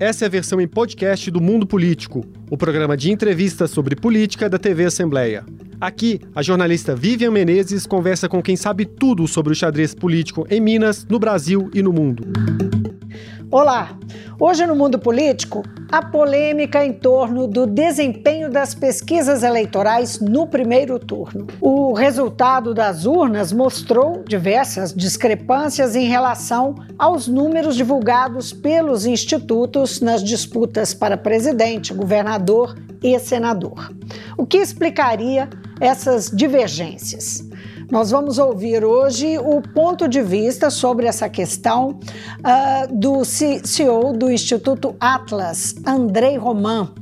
essa é a versão em podcast do Mundo Político, o programa de entrevistas sobre política da TV Assembleia. Aqui, a jornalista Vivian Menezes conversa com quem sabe tudo sobre o xadrez político em Minas, no Brasil e no mundo. Olá! Hoje no mundo político, a polêmica em torno do desempenho das pesquisas eleitorais no primeiro turno. O resultado das urnas mostrou diversas discrepâncias em relação aos números divulgados pelos institutos nas disputas para presidente, governador e senador. O que explicaria essas divergências? Nós vamos ouvir hoje o ponto de vista sobre essa questão uh, do CEO do Instituto Atlas, Andrei Roman.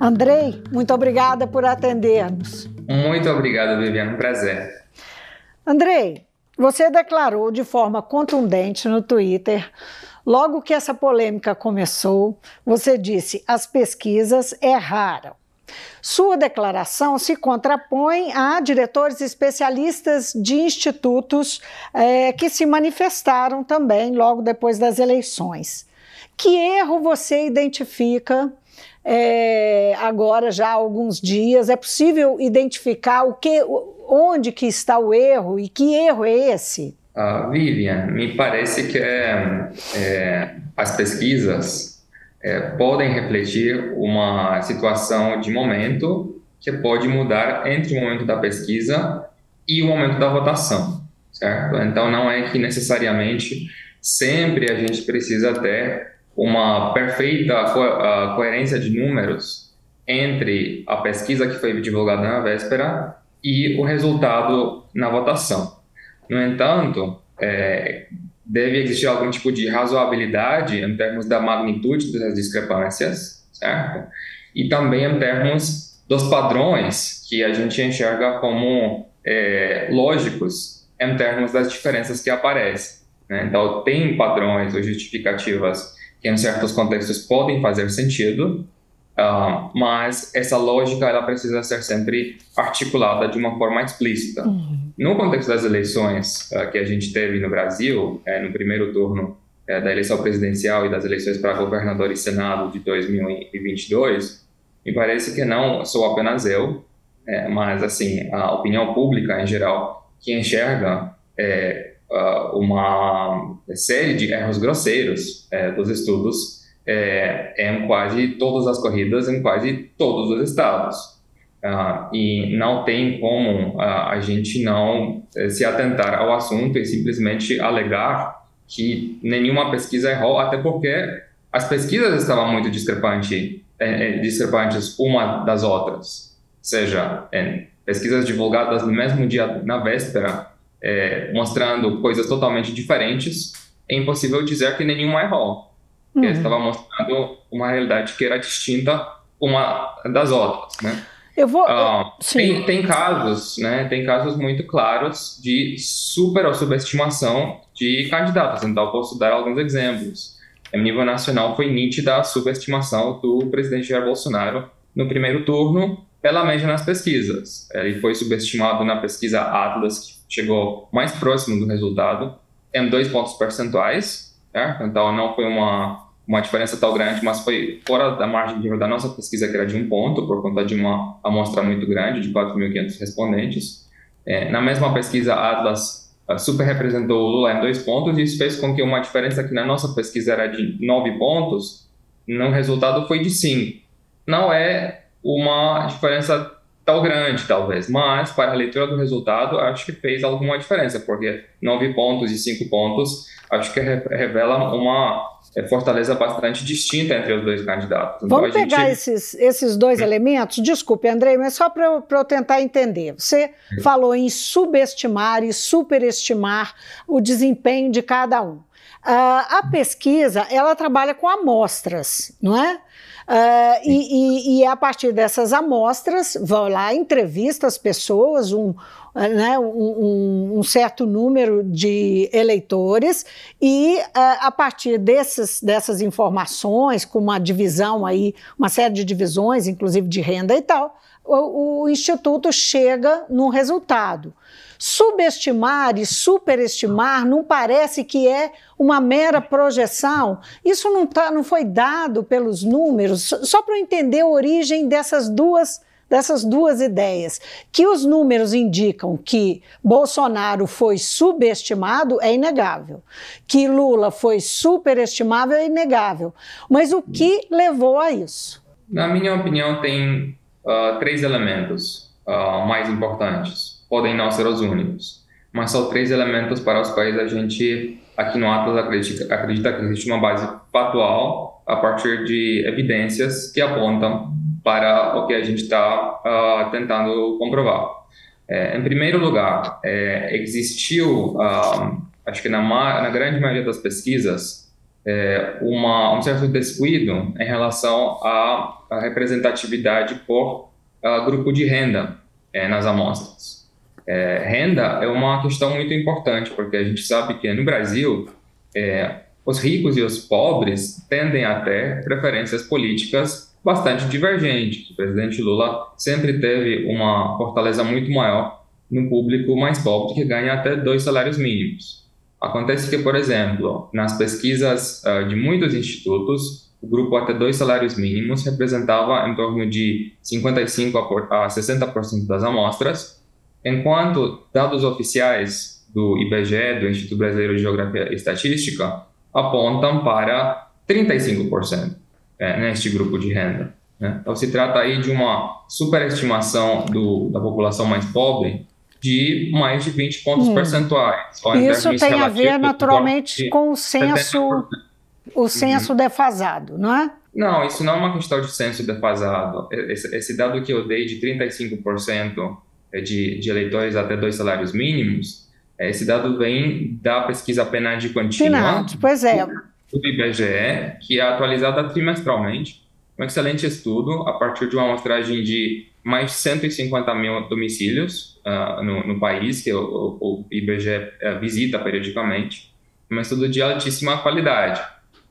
Andrei, muito obrigada por atender-nos. Muito obrigado, Viviane, um prazer. Andrei, você declarou de forma contundente no Twitter Logo que essa polêmica começou, você disse: as pesquisas erraram. Sua declaração se contrapõe a diretores especialistas de institutos é, que se manifestaram também logo depois das eleições. Que erro você identifica é, agora já há alguns dias? É possível identificar o que, onde que está o erro e que erro é esse? Uh, Vivian, me parece que é, é, as pesquisas é, podem refletir uma situação de momento que pode mudar entre o momento da pesquisa e o momento da votação, certo? Então não é que necessariamente sempre a gente precisa ter uma perfeita co coerência de números entre a pesquisa que foi divulgada na véspera e o resultado na votação. No entanto, é, deve existir algum tipo de razoabilidade em termos da magnitude das discrepâncias, certo? E também em termos dos padrões que a gente enxerga como é, lógicos em termos das diferenças que aparecem. Né? Então, tem padrões ou justificativas que em certos contextos podem fazer sentido, Uh, mas essa lógica ela precisa ser sempre articulada de uma forma explícita. Uhum. No contexto das eleições uh, que a gente teve no Brasil, é, no primeiro turno é, da eleição presidencial e das eleições para governador e senado de 2022, me parece que não sou apenas eu, é, mas assim a opinião pública em geral que enxerga uh, uma série de erros grosseiros dos estudos é, em quase todas as corridas, em quase todos os estados. Uh, e não tem como uh, a gente não uh, se atentar ao assunto e simplesmente alegar que nenhuma pesquisa errou, até porque as pesquisas estavam muito discrepante, eh, discrepantes uma das outras. Ou seja, pesquisas divulgadas no mesmo dia, na véspera, eh, mostrando coisas totalmente diferentes, é impossível dizer que nenhuma errou uhum. estava mostrando uma realidade que era distinta uma das outras, né? Eu vou. Uh, tem, tem casos, né? Tem casos muito claros de super ou subestimação de candidatos. Então, posso dar alguns exemplos. A nível nacional, foi nítida a subestimação do presidente Jair Bolsonaro no primeiro turno pela média nas pesquisas. Ele foi subestimado na pesquisa Atlas, que chegou mais próximo do resultado, em dois pontos percentuais. Certo? Então, não foi uma uma diferença tão grande, mas foi fora da margem de erro da nossa pesquisa, que era de um ponto, por conta de uma amostra muito grande, de 4.500 respondentes. É, na mesma pesquisa, Atlas uh, super representou o Lula em dois pontos, e isso fez com que uma diferença que na nossa pesquisa era de nove pontos, no resultado foi de cinco. Não é uma diferença tão grande, talvez, mas para a leitura do resultado, acho que fez alguma diferença, porque nove pontos e cinco pontos, acho que revela uma é, fortaleza bastante distinta entre os dois candidatos. Então, Vamos pegar gente... esses, esses dois hum. elementos? Desculpe, Andrei, mas só para eu, eu, tentar entender. Você hum. falou em subestimar e superestimar o desempenho de cada um. Uh, a pesquisa, ela trabalha com amostras, não é? Uh, e, e, e, a partir dessas amostras, vão lá, entrevista as pessoas, um, né, um, um, certo número de eleitores, e uh, a partir desses, dessas informações, com uma divisão aí, uma série de divisões, inclusive de renda e tal, o, o Instituto chega num resultado. Subestimar e superestimar não parece que é uma mera projeção? Isso não, tá, não foi dado pelos números? Só para entender a origem dessas duas dessas duas ideias. Que os números indicam que Bolsonaro foi subestimado é inegável. Que Lula foi superestimável é inegável. Mas o que levou a isso? Na minha opinião, tem uh, três elementos uh, mais importantes. Podem não ser os únicos, mas são três elementos para os quais a gente, aqui no Atlas, acredita, acredita que existe uma base factual a partir de evidências que apontam para o que a gente está uh, tentando comprovar. É, em primeiro lugar, é, existiu, uh, acho que na, na, grande maioria das pesquisas, é, uma, um certo descuido em relação à, à representatividade por uh, grupo de renda é, nas amostras. É, renda é uma questão muito importante, porque a gente sabe que no Brasil, é, os ricos e os pobres tendem a ter preferências políticas bastante divergente. O presidente Lula sempre teve uma fortaleza muito maior no público mais pobre, que ganha até dois salários mínimos. Acontece que, por exemplo, nas pesquisas uh, de muitos institutos, o grupo até dois salários mínimos representava em torno de 55% a 60% das amostras, enquanto dados oficiais do IBGE, do Instituto Brasileiro de Geografia e Estatística, apontam para 35% é, neste grupo de renda. Né? Então, se trata aí de uma superestimação do, da população mais pobre de mais de 20 pontos hum. percentuais. Isso tem a ver, naturalmente, com o censo, o censo uhum. defasado, não é? Não, isso não é uma questão de censo defasado. Esse, esse dado que eu dei de 35% de, de eleitores até dois salários mínimos, esse dado vem da pesquisa PNAD contínua. PNAD, pois é do IBGE, que é atualizada trimestralmente. Um excelente estudo a partir de uma amostragem de mais de 150 mil domicílios uh, no, no, país, que o, o IBGE uh, eh, visita periodicamente. Um estudo de altíssima qualidade.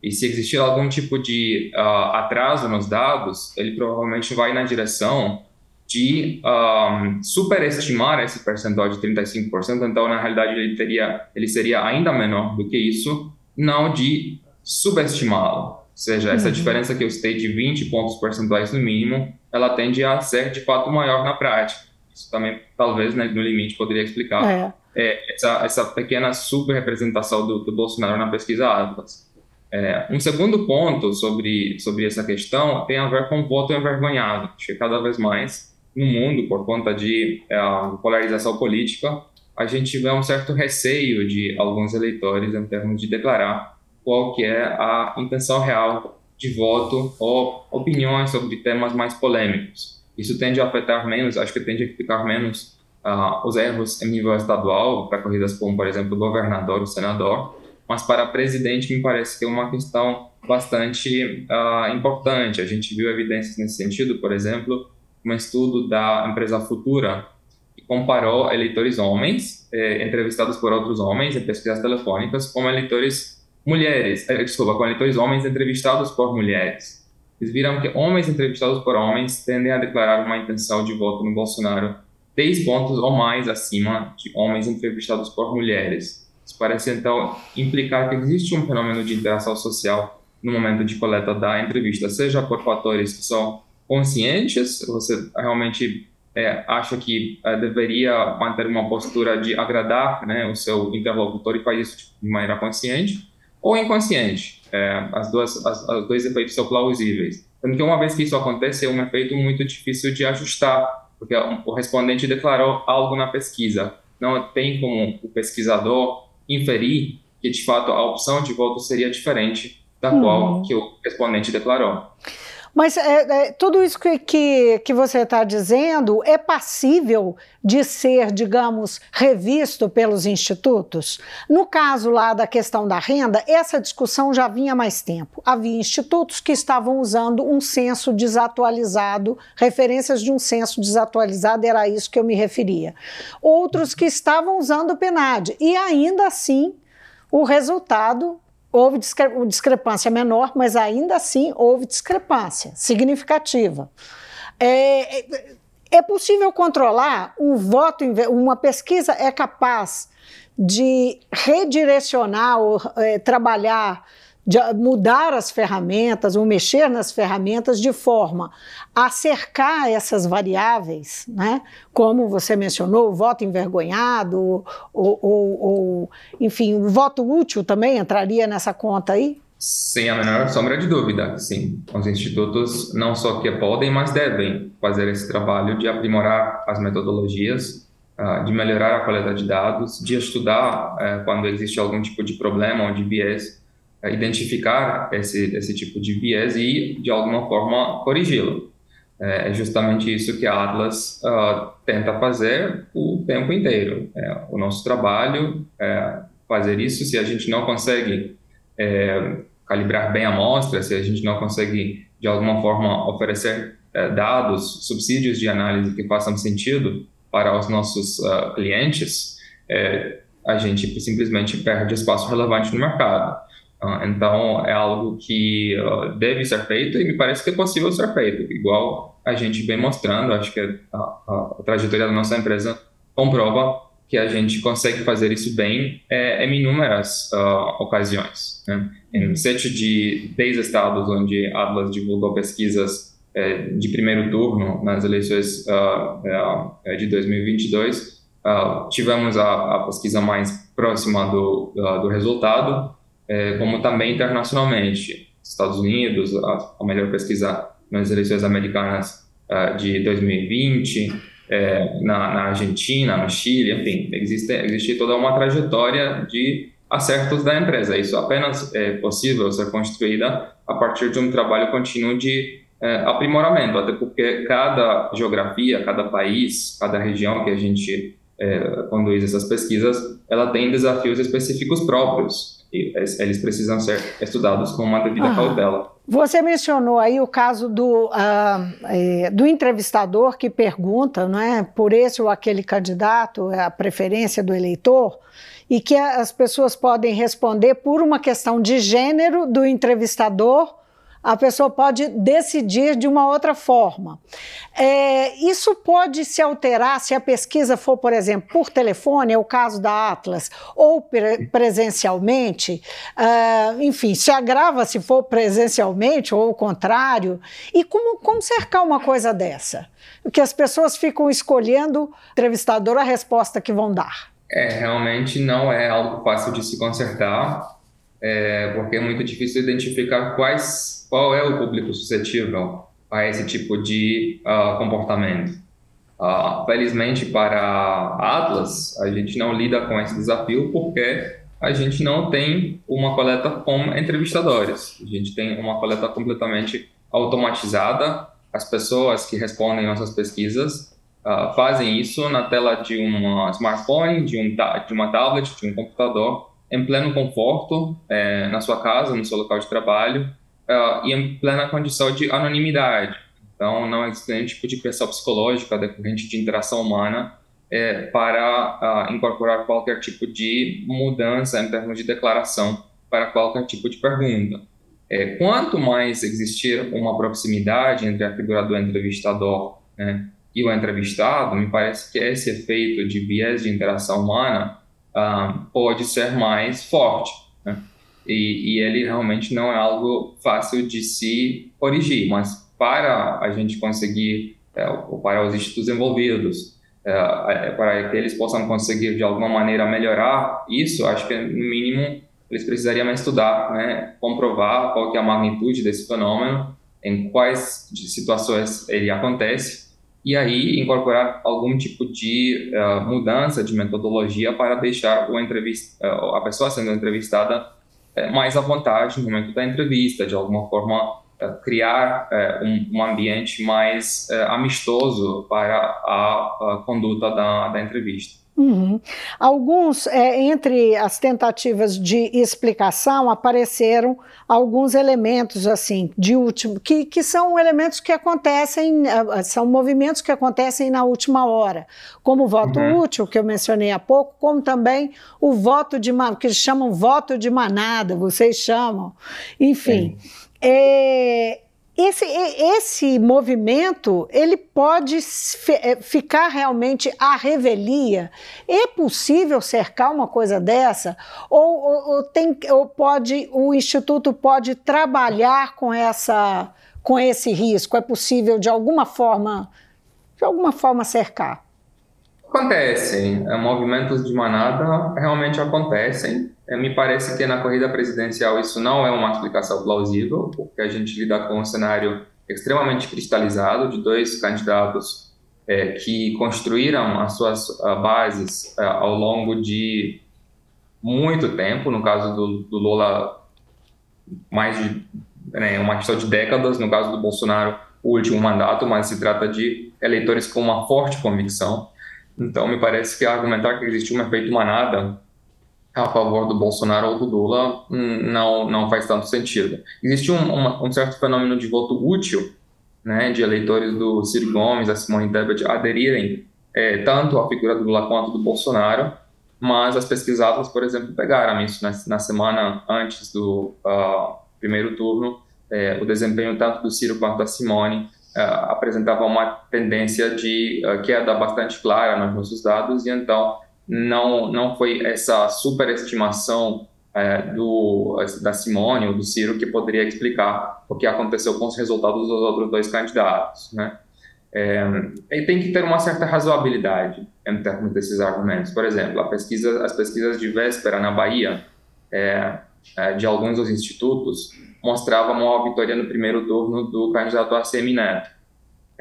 E se existir algum tipo de uh, atraso nos dados, ele provavelmente vai na direção de um, superestimar esse percentual de 35%. Então, na realidade, ele, teria, ele seria ainda menor do que isso, não de subestimá-lo. Ou seja, essa uhum. diferença que eu citei de 20 pontos percentuais no mínimo, ela tende a ser de fato maior na prática. Isso também, talvez, né, no limite, poderia explicar é. É, essa, essa pequena subrepresentação do, do Bolsonaro na pesquisa Atlas. É, um segundo ponto sobre, sobre essa questão tem a ver com o voto envergonhado. Que cada vez mais no mundo, por conta de é, polarização política, a gente vê um certo receio de alguns eleitores em termos de declarar qual que é a intenção real de voto ou opiniões sobre temas mais polêmicos. Isso tende a afetar menos, acho que tende a ficar menos uh, os erros em nível estadual, para corridas como, por exemplo, governador, o senador, mas para presidente me parece que é uma questão bastante uh, importante. A gente viu evidências nesse sentido, por exemplo, um estudo da empresa Futura, que comparou eleitores homens, eh, entrevistados por outros homens em pesquisas telefônicas, com eleitores mulheres, eh, desculpa, com eleitores homens entrevistados por mulheres. Eles viram que homens entrevistados por homens tendem a declarar uma intenção de voto no Bolsonaro 10 pontos ou mais acima de homens entrevistados por mulheres. Isso parece então implicar que existe um fenômeno de interação social no momento de coleta da entrevista, seja por fatores que são conscientes, você realmente é, acha que é, deveria manter uma postura de agradar né, o seu interlocutor e faz isso de maneira consciente, ou inconsciente. É, as duas, as, os dois efeitos são plausíveis. Sendo que uma vez que isso acontece, é um efeito muito difícil de ajustar, porque o respondente declarou algo na pesquisa. Não tem como o pesquisador inferir que, de fato, a opção de voto seria diferente da hum. qual que o respondente declarou. Mas é, é, tudo isso que, que, que você está dizendo é passível de ser, digamos, revisto pelos institutos? No caso lá da questão da renda, essa discussão já vinha há mais tempo. Havia institutos que estavam usando um censo desatualizado, referências de um censo desatualizado, era isso que eu me referia. Outros que estavam usando o PNAD, e ainda assim o resultado houve discre discrepância menor, mas ainda assim houve discrepância significativa. É, é, É possível controlar um voto, uma pesquisa é capaz de redirecionar ou é, trabalhar de mudar as ferramentas ou mexer nas ferramentas de forma a cercar essas variáveis, né? como você mencionou, o voto envergonhado, ou, ou, ou, enfim, o voto útil também entraria nessa conta aí? Sem a menor sombra de dúvida, sim. Os institutos não só que podem, mas devem fazer esse trabalho de aprimorar as metodologias, ah, de melhorar a qualidade de dados, de estudar eh, quando existe algum tipo de problema ou de viés identificar esse, esse tipo de viés e, de alguma forma, corrigi-lo. É, é justamente isso que a Atlas uh, tenta fazer o tempo inteiro. É, o nosso trabalho é fazer isso. Se a gente não consegue é, calibrar bem a amostra, se a gente não consegue, de alguma forma, oferecer é, dados, subsídios de análise que façam sentido para os nossos uh, clientes, é, a gente simplesmente perde espaço relevante no mercado. Ah, então, é algo que uh, deve ser feito e me parece que é possível ser feito. Igual a gente vem mostrando, acho que a, a, a trajetória da nossa empresa comprova que a gente consegue fazer isso bem é, em inúmeras uh, ocasiões. Né? Em sete de dez estados onde a Atlas divulgou pesquisas é, de primeiro turno nas eleições uh, de 2022, tivemos a, a, pesquisa mais próxima do, do resultado é, como também internacionalmente. Estados Unidos, a, a melhor pesquisa nas eleições americanas uh, de 2020, é, na, na, Argentina, no Chile, enfim, existe, existe toda uma trajetória de acertos da empresa. Isso apenas é possível ser construída a partir de um trabalho contínuo de é, aprimoramento, até porque cada geografia, cada país, cada região que a gente é, conduz essas pesquisas, ela tem desafios específicos próprios eles precisam ser estudados com uma devida ah. cautela. Você mencionou aí o caso do, uh, é, do entrevistador que pergunta não é, por esse ou aquele candidato, a preferência do eleitor, e que as pessoas podem responder por uma questão de gênero do entrevistador a pessoa pode decidir de uma outra forma. É, isso pode se alterar se a pesquisa for, por exemplo, por telefone, é o caso da Atlas, ou pre presencialmente, uh, enfim, se agrava se for presencialmente ou o contrário. E como, como cercar uma coisa dessa? Porque as pessoas ficam escolhendo, entrevistador, a resposta que vão dar. É, realmente não é algo fácil de se consertar, é, porque é muito difícil identificar quais qual é o público suscetível a esse tipo de uh, comportamento. Uh, felizmente para Atlas, a gente não lida com esse desafio porque a gente não tem uma coleta com entrevistadores. A gente tem uma coleta completamente automatizada. As pessoas que respondem nossas pesquisas uh, fazem isso na tela de um smartphone, de, um de uma tablet, de um computador, em pleno conforto, eh, na sua casa, no seu local de trabalho, uh, e em plena condição de anonimidade. Então, não existe nenhum tipo de pressão psicológica decorrente de interação humana é, para incorporar qualquer tipo de mudança em termos de declaração para qualquer tipo de pergunta. É, quanto mais existir uma proximidade entre a figura do entrevistador né, e o entrevistado, me parece que esse efeito de viés de interação humana pode ser mais forte. Né? e, e ele realmente não é algo fácil de se corrigir, mas para a gente conseguir, é, para os institutos envolvidos, é, é, para que eles possam conseguir de alguma maneira melhorar isso, acho que no mínimo eles precisariam estudar, né, comprovar qual que é a magnitude desse fenômeno, em quais situações ele acontece, e aí incorporar algum tipo de uh, mudança de metodologia para deixar o uh, a pessoa sendo entrevistada é, mais à vontade no momento da entrevista, de alguma forma criar um, um, ambiente mais amistoso para a, a conduta da, da entrevista. Uhum. Alguns, é, entre as tentativas de explicação, apareceram alguns elementos assim de último, que, que são elementos que acontecem, é, são movimentos que acontecem na última hora, como o voto uhum. útil, que eu mencionei há pouco, como também o voto de que eles chamam voto de manada, vocês chamam, enfim. É, esse, esse movimento ele pode é, ficar realmente à revelia? É possível cercar uma coisa dessa? Ou, ou, ou, tem, ou pode o instituto pode trabalhar com essa com esse risco? É possível de alguma forma de alguma forma cercar? Acontecem, é, movimentos de manada realmente acontecem. É, me parece que na corrida presidencial isso não é uma explicação plausível, porque a gente lida com um cenário extremamente cristalizado de dois candidatos é, que construíram as suas uh, bases uh, ao longo de muito tempo. No caso do, do Lula, mais de né, uma questão de décadas. No caso do Bolsonaro, o último mandato, mas se trata de eleitores com uma forte convicção. Então, me parece que argumentar que existe um efeito manada a favor do Bolsonaro ou do Lula hum, não, não faz tanto sentido. Existe um, uma, um certo fenômeno de voto útil, né, de eleitores do Ciro Gomes, da Simone Tebet aderirem é, tanto à figura do Lula quanto do Bolsonaro, mas as pesquisadas, por exemplo, pegaram isso na, na semana antes do uh, primeiro turno, é, o desempenho tanto do Ciro quanto da Simone uh, apresentava uma tendência de uh, queda bastante clara nos nossos dados, e então não, não foi essa superestimação é, do, da Simone ou do Ciro que poderia explicar o que aconteceu com os resultados dos outros dois candidatos. Né? É, e tem que ter uma certa razoabilidade em termos desses argumentos. Por exemplo, pesquisa, as pesquisas de véspera na Bahia, é, é, de alguns dos institutos, mostravam uma vitória no primeiro turno do candidato ACM Neto.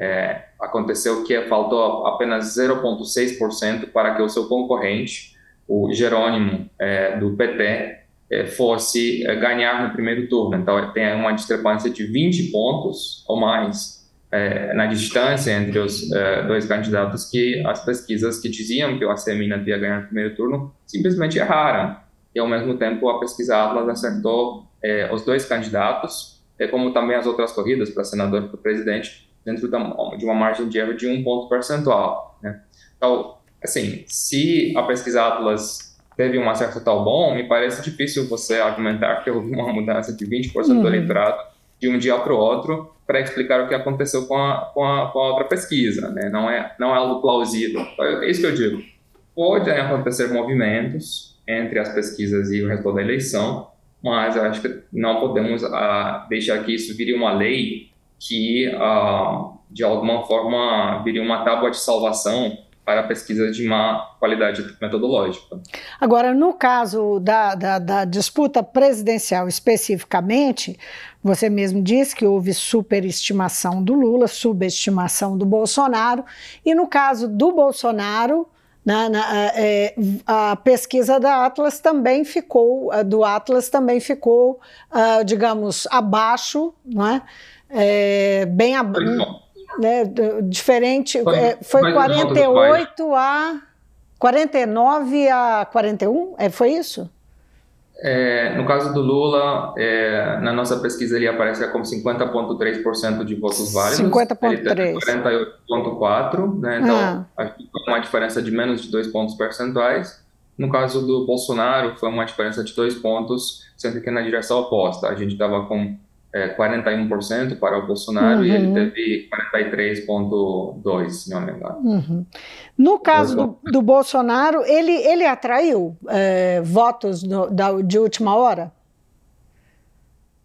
É, aconteceu que faltou apenas 0,6% para que o seu concorrente, o Jerônimo, é, do PT, é, fosse é, ganhar no primeiro turno. Então, tem uma discrepância de 20 pontos ou mais é, na distância entre os é, dois candidatos que as pesquisas que diziam que o ACM não ia ganhar no primeiro turno simplesmente erraram. E, ao mesmo tempo, a pesquisa Atlas acertou os dois candidatos, como também as outras corridas para senador e para presidente, dentro da, de uma margem de erro de um ponto percentual. Né? Então, assim, se a pesquisa Atlas teve um acerto tal bom, me parece difícil você argumentar que houve uma mudança de 20% uhum. do eleitorado de um dia para o outro para explicar o que aconteceu com a, com a, com a outra pesquisa. Né? Não, é, não é algo plausível. É isso que eu digo. Podem acontecer movimentos entre as pesquisas e o resultado da eleição, mas eu acho que não podemos ah, deixar que isso vire uma lei que, uh, de alguma forma, viria uma tábua de salvação para pesquisas de má qualidade metodológica. Agora, no caso da, da, da, disputa presidencial especificamente, você mesmo disse que houve superestimação do Lula, subestimação do Bolsonaro, e no caso do Bolsonaro, na, na, é, a pesquisa da Atlas também ficou, do Atlas também ficou, uh, digamos, abaixo, não é? É, bem ab... né, diferente. Foi, é, foi 48 a 49 a 41? É, foi isso? É, no caso do Lula, é, na nossa pesquisa ele aparece como 50,3% de votos válidos. 50,3%. 48,4%, né? Então, ah. que foi uma diferença de menos de dois pontos percentuais. No caso do Bolsonaro, foi uma diferença de dois pontos, sendo que na direção oposta. A gente estava com é, 41% para o Bolsonaro uhum. e ele uhum. teve 43,2%, se não me engano. Uhum. No caso do, do, Bolsonaro, ele, ele atraiu é, votos da, de última hora?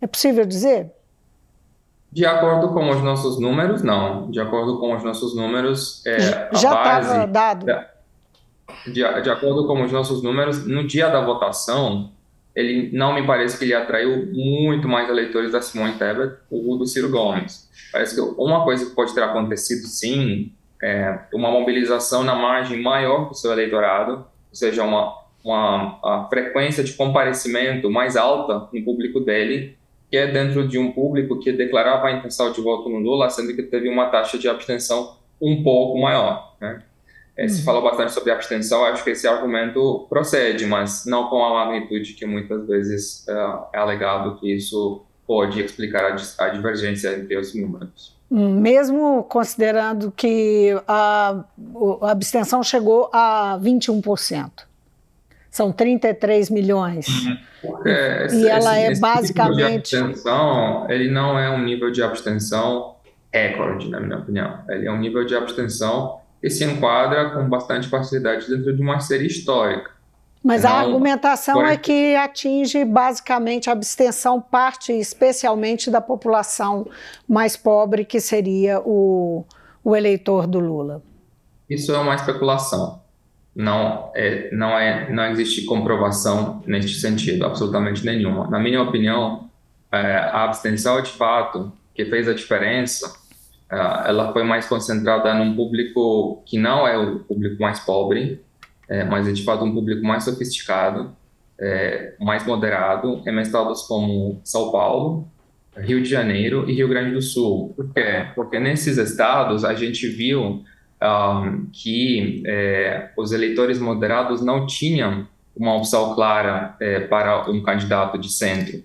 É possível dizer? De acordo com os nossos números, não. De acordo com os nossos números, é, já estava dado. De, de acordo com os nossos números, no dia da votação, ele não me parece que ele atraiu muito mais eleitores da Simone Tebet ou do Ciro Gomes. Parece que uma coisa que pode ter acontecido, sim, é uma mobilização na margem maior do seu eleitorado, ou seja, uma, uma frequência de comparecimento mais alta no público dele, que é dentro de um público que declarava a intenção de voto no Lula, sendo que teve uma taxa de abstenção um pouco maior. Né? É, se uhum. falou bastante sobre abstenção, acho que esse argumento procede, mas não com a magnitude que muitas vezes é, é alegado que isso pode explicar a, a divergência entre os números. Hum, mesmo considerando que a, a abstenção chegou a 21%. são 33 milhões. Porque e esse, ela é esse basicamente. Nível de abstenção, ele não é um nível de abstenção recorde, na minha opinião. Ele é um nível de abstenção que se enquadra com bastante facilidade dentro de uma série histórica. Mas não, a argumentação é que atinge basicamente a abstenção, parte especialmente da população mais pobre, que seria o, o eleitor do Lula. Isso é uma especulação. Não, é, não, é, não existe comprovação neste sentido, absolutamente nenhuma. Na minha opinião, é, a abstenção de fato que fez a diferença, é, ela foi mais concentrada num público que não é o público mais pobre, é, mas é de fato um público mais sofisticado, é, mais moderado, em estados como São Paulo, Rio de Janeiro e Rio Grande do Sul. Por quê? Porque nesses estados a gente viu um, que é, os eleitores moderados não tinham uma opção clara é, para um candidato de centro.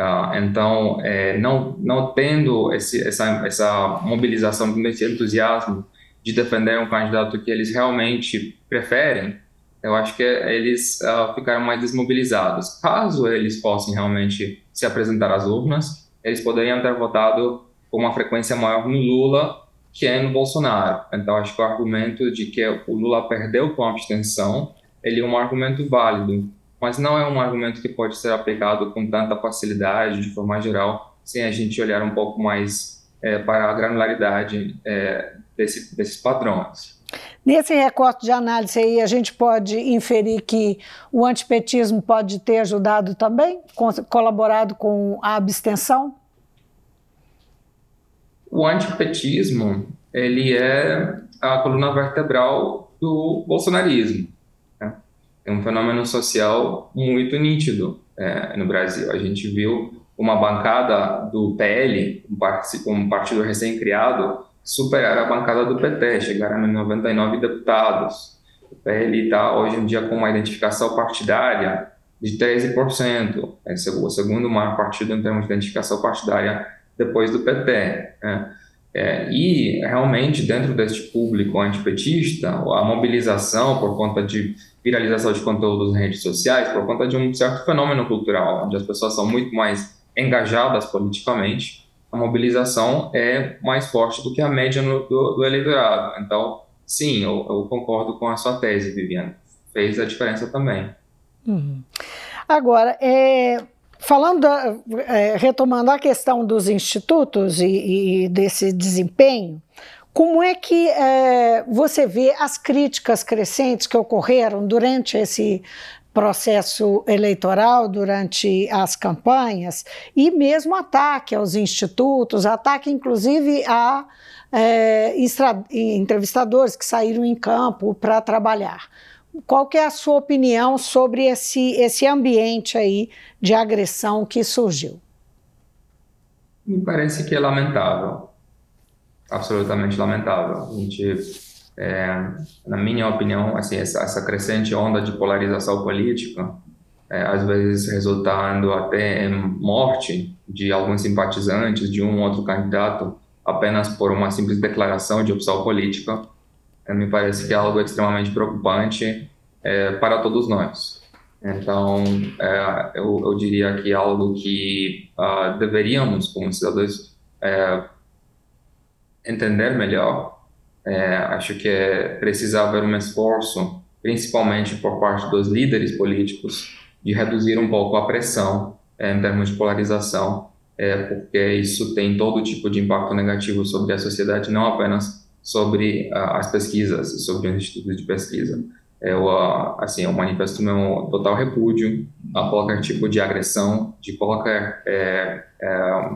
Uh, então, é, não, não tendo esse, essa, essa mobilização, esse entusiasmo de defender um candidato que eles realmente preferem, eu acho que eles uh, ficaram mais desmobilizados. Caso eles possam realmente se apresentar às urnas, eles poderiam ter votado com uma frequência maior no Lula que é no Bolsonaro. Então, acho que o argumento de que o Lula perdeu com a abstenção, ele é um argumento válido, mas não é um argumento que pode ser aplicado com tanta facilidade, de forma geral, sem a gente olhar um pouco mais é, para a granularidade é, desse, desses padrões. Nesse recorte de análise aí, a gente pode inferir que o antipetismo pode ter ajudado também, colaborado com a abstenção? O antipetismo, ele é a coluna vertebral do bolsonarismo. É um fenômeno social muito nítido é, no Brasil. A gente viu uma bancada do PL, um partido recém-criado, superar a bancada do PT, chegaram a 99 deputados. O PL está hoje em dia com uma identificação partidária de 13%, é o segundo maior partido em termos de identificação partidária depois do PT. Né? É, e realmente, dentro deste público antipetista, a mobilização por conta de viralização de conteúdos nas redes sociais, por conta de um certo fenômeno cultural, onde as pessoas são muito mais engajadas politicamente, a mobilização é mais forte do que a média no, do, do, eleitorado. Então, sim, eu, eu, concordo com a sua tese, Viviane. Fez a diferença também. Uhum. Agora, é, Falando, é, retomando a questão dos institutos e, e desse desempenho, como é que é, você vê as críticas crescentes que ocorreram durante esse processo eleitoral, durante as campanhas, e mesmo ataque aos institutos, ataque inclusive a é, entrevistadores que saíram em campo para trabalhar? Qual que é a sua opinião sobre esse, esse ambiente aí de agressão que surgiu? Me parece que é lamentável, absolutamente lamentável. A gente, é, na minha opinião, assim, essa, essa, crescente onda de polarização política, é, às vezes resultando até em morte de alguns simpatizantes de um ou outro candidato apenas por uma simples declaração de opção política, me parece que é algo extremamente preocupante é, para todos nós. Então, é, eu, eu, diria que é algo que uh, deveríamos, como cidadãos, é, entender melhor. É, acho que é, precisa haver um esforço, principalmente por parte dos líderes políticos, de reduzir um pouco a pressão é, em termos de polarização, porque isso tem todo tipo de impacto negativo sobre a sociedade, não apenas sobre uh, as pesquisas, sobre os institutos de pesquisa. Eu, uh, assim, eu manifesto meu total repúdio a qualquer tipo de agressão de qualquer é, é,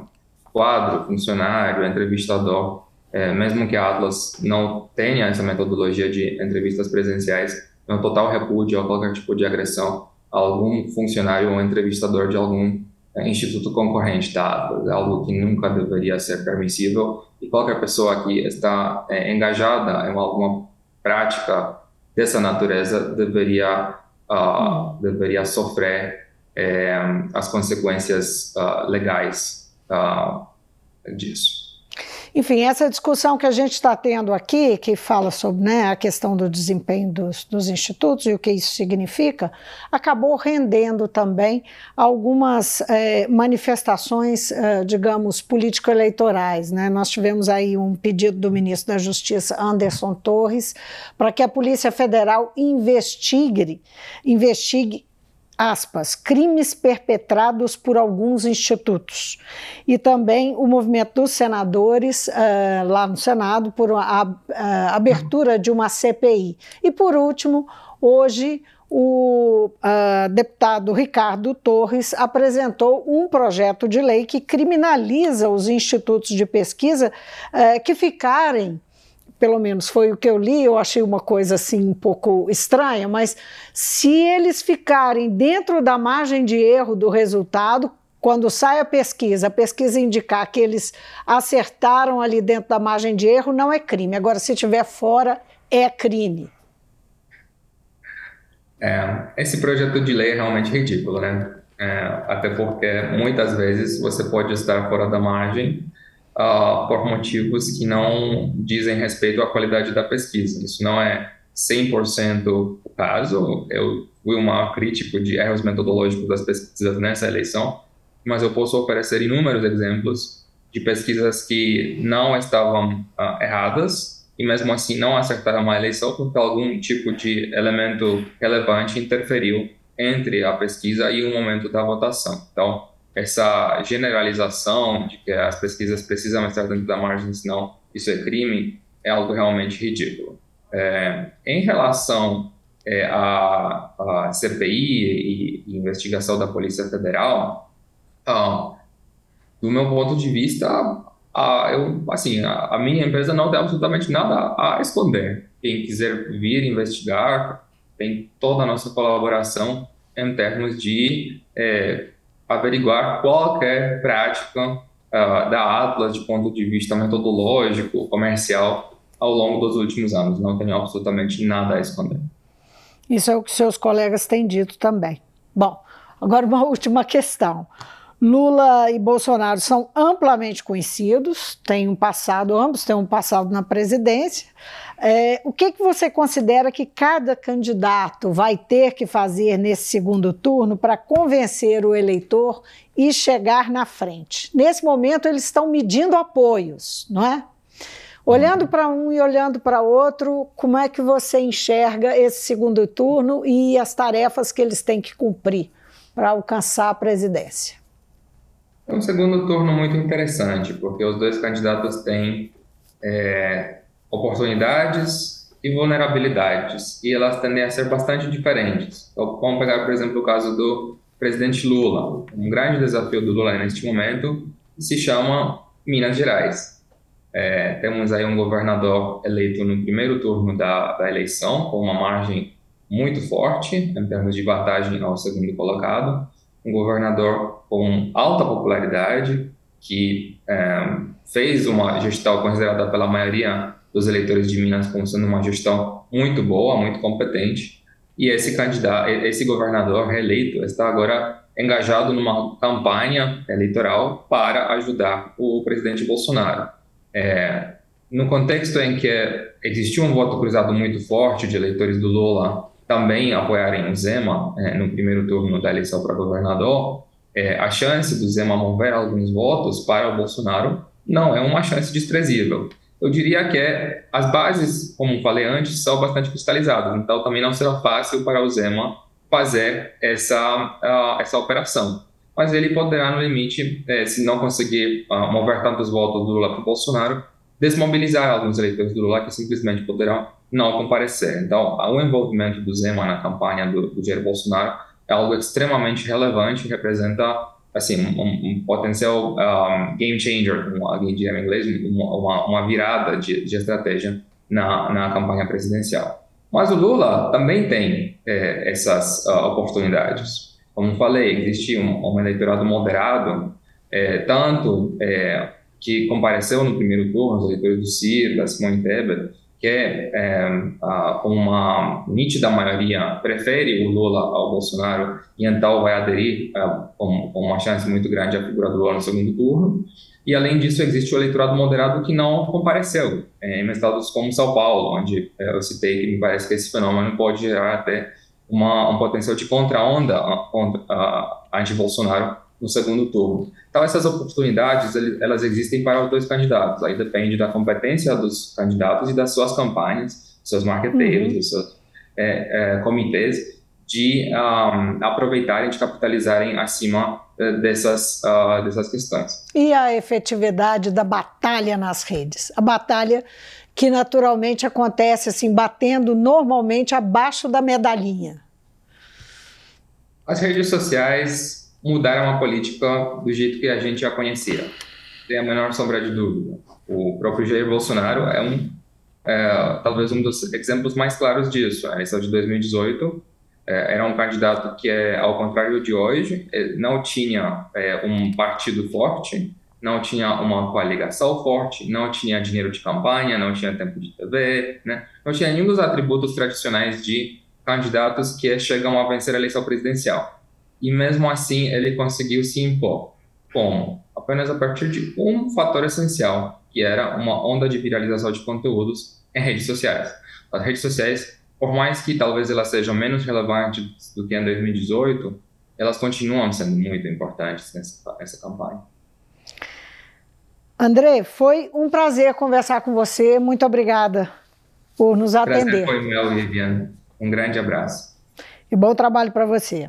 quadro, funcionário, entrevistador, é, mesmo que a Atlas não tenha essa metodologia de entrevistas presenciais, meu total repúdio a qualquer tipo de agressão a algum funcionário ou entrevistador de algum é, instituto concorrente da Atlas, algo que nunca deveria ser permissível. E qualquer pessoa que está é, engajada em alguma prática dessa natureza deveria uh, deveria sofrer é, as consequências uh, legais uh, disso. Enfim, essa discussão que a gente está tendo aqui, que fala sobre né, a questão do desempenho dos, dos, institutos e o que isso significa, acabou rendendo também algumas é, manifestações, é, digamos, político-eleitorais. Né? Nós tivemos aí um pedido do ministro da Justiça, Anderson Torres, para que a Polícia Federal investigue, investigue aspas, crimes perpetrados por alguns institutos. E também o movimento dos senadores, uh, lá no Senado, por a, a, a, abertura de uma CPI. E, por último, hoje. O uh, deputado Ricardo Torres apresentou um projeto de lei que criminaliza os institutos de pesquisa uh, que ficarem pelo menos foi o que eu li, eu achei uma coisa assim um pouco estranha, mas se eles ficarem dentro da margem de erro do resultado, quando sai a pesquisa, a pesquisa indicar que eles acertaram ali dentro da margem de erro, não é crime. Agora, se estiver fora, é crime. É, esse projeto de lei é realmente ridículo, né? É, até porque muitas vezes você pode estar fora da margem uh, por motivos que não dizem respeito à qualidade da pesquisa. Isso não é 100% o caso. Eu fui um crítico de erros metodológicos das pesquisas nessa eleição, mas eu posso oferecer inúmeros exemplos de pesquisas que não estavam uh, erradas e mesmo assim não acertaram a eleição porque algum tipo de elemento relevante interferiu entre a pesquisa e o momento da votação. Então, essa generalização de que as pesquisas precisam estar dentro da margem, senão isso é crime, é algo realmente ridículo. É, em relação é, à, à, CPI e, e, investigação da Polícia Federal, ah, do meu ponto de vista, a, eu, assim, a, a, minha empresa não tem absolutamente nada a esconder. Quem quiser vir investigar tem toda a nossa colaboração em termos de é, averiguar qualquer prática uh, da Atlas de ponto de vista metodológico, comercial, ao longo dos últimos anos. Não tenho absolutamente nada a esconder. Isso é o que seus colegas têm dito também. Bom, agora uma última questão. Lula e Bolsonaro são amplamente conhecidos, têm um passado, ambos têm um passado na presidência. É, o que, que você considera que cada candidato vai ter que fazer nesse segundo turno para convencer o eleitor e chegar na frente? Nesse momento, eles estão medindo apoios, não é? Olhando para um e olhando para outro, como é que você enxerga esse segundo turno e as tarefas que eles têm que cumprir para alcançar a presidência? É um segundo turno muito interessante, porque os dois candidatos têm é, oportunidades e vulnerabilidades, e elas tendem a ser bastante diferentes. Então, vamos pegar, por exemplo, o caso do presidente Lula. Um grande desafio do Lula neste momento se chama Minas Gerais. É, temos aí um governador eleito no primeiro turno da, da eleição, com uma margem muito forte em termos de vantagem ao segundo colocado, um governador com alta popularidade, que é, fez uma gestão considerada pela maioria dos eleitores de Minas como sendo uma gestão muito boa, muito competente. E esse candidato, esse governador reeleito está agora engajado numa campanha eleitoral para ajudar o presidente Bolsonaro. É, no contexto em que existiu um voto cruzado muito forte de eleitores do Lula também apoiarem o Zema é, no primeiro turno da eleição para governador, é, a chance do Zema mover alguns votos para o Bolsonaro não é uma chance desprezível eu diria que é, as bases, como falei antes, são bastante cristalizadas, então também não será fácil para o Zema fazer essa, uh, essa operação. Mas ele poderá, no limite, eh, se não conseguir uh, mover tantos votos do Lula para o Bolsonaro, desmobilizar alguns eleitores do Lula que simplesmente poderão não comparecer. Então, o envolvimento do Zema na campanha do, do Jair Bolsonaro é algo extremamente relevante, representa assim, um, um potencial um, game changer, como alguém diria em inglês, uma, uma virada de, de estratégia na, na campanha presidencial. Mas o Lula também tem é, essas uh, oportunidades. Como falei, existe um, um eleitorado moderado, é, tanto é, que compareceu no primeiro turno, os eleitores do Ciro, da Simone Tebet, que é, uma nítida maioria prefere o Lula ao Bolsonaro e então vai aderir com, com, uma chance muito grande à figura do Lula no segundo turno. E além disso, existe o eleitorado moderado que não compareceu é, em estados como São Paulo, onde eu citei que me parece que esse fenômeno pode gerar até uma, um potencial de contra-onda contra, a, anti-Bolsonaro no segundo turno. Então, essas oportunidades, elas existem para os dois candidatos. Aí depende da competência dos candidatos e das suas campanhas, dos seus marqueteiros, uhum. dos seus é, é, comitês, de um, aproveitarem, de capitalizarem acima uh, dessas, uh, dessas questões. E a efetividade da batalha nas redes? A batalha que naturalmente acontece assim, batendo normalmente abaixo da medalhinha. As redes sociais mudaram a política do jeito que a gente já conhecia. Tem a menor sombra de dúvida. O próprio Jair Bolsonaro é um, é, talvez um dos exemplos mais claros disso. A eleição de 2018 é, era um candidato que, é, ao contrário de hoje, é, não tinha é, um partido forte, não tinha uma coligação forte, não tinha dinheiro de campanha, não tinha tempo de TV, né? não tinha nenhum dos atributos tradicionais de candidatos que chegam a vencer a eleição presidencial e mesmo assim ele conseguiu se impor. Como? Apenas a partir de um fator essencial, que era uma onda de viralização de conteúdos em redes sociais. As redes sociais, por mais que talvez elas sejam menos relevantes do que em 2018, elas continuam sendo muito importantes nessa, nessa campanha. André, foi um prazer conversar com você. Muito obrigada por nos atender. Prazer foi meu, Viviane. Um grande abraço. E bom trabalho para você.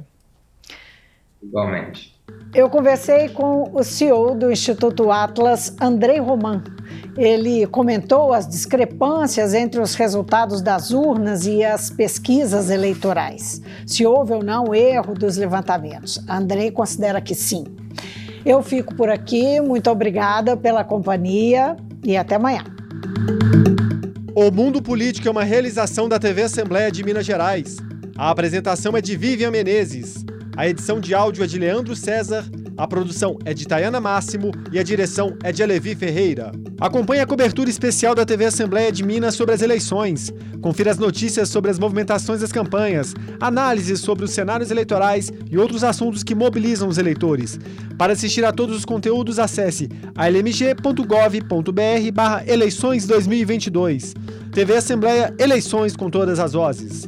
Igualmente. Eu conversei com o CEO do Instituto Atlas, Andrei Roman. Ele comentou as discrepâncias entre os resultados das urnas e as pesquisas eleitorais. Se houve ou não erro dos levantamentos. Andrei considera que sim. Eu fico por aqui, muito obrigada pela companhia e até amanhã. O Mundo Político é uma realização da TV Assembleia de Minas Gerais. A apresentação é de Vivian Menezes. A edição de áudio é de Leandro César, a produção é de Tayana Máximo e a direção é de Alevi Ferreira. Acompanhe a cobertura especial da TV Assembleia de Minas sobre as eleições. Confira as notícias sobre as movimentações das campanhas, análises sobre os cenários eleitorais e outros assuntos que mobilizam os eleitores. Para assistir a todos os conteúdos, acesse almg.gov.br/eleições 2022. TV Assembleia Eleições com todas as vozes.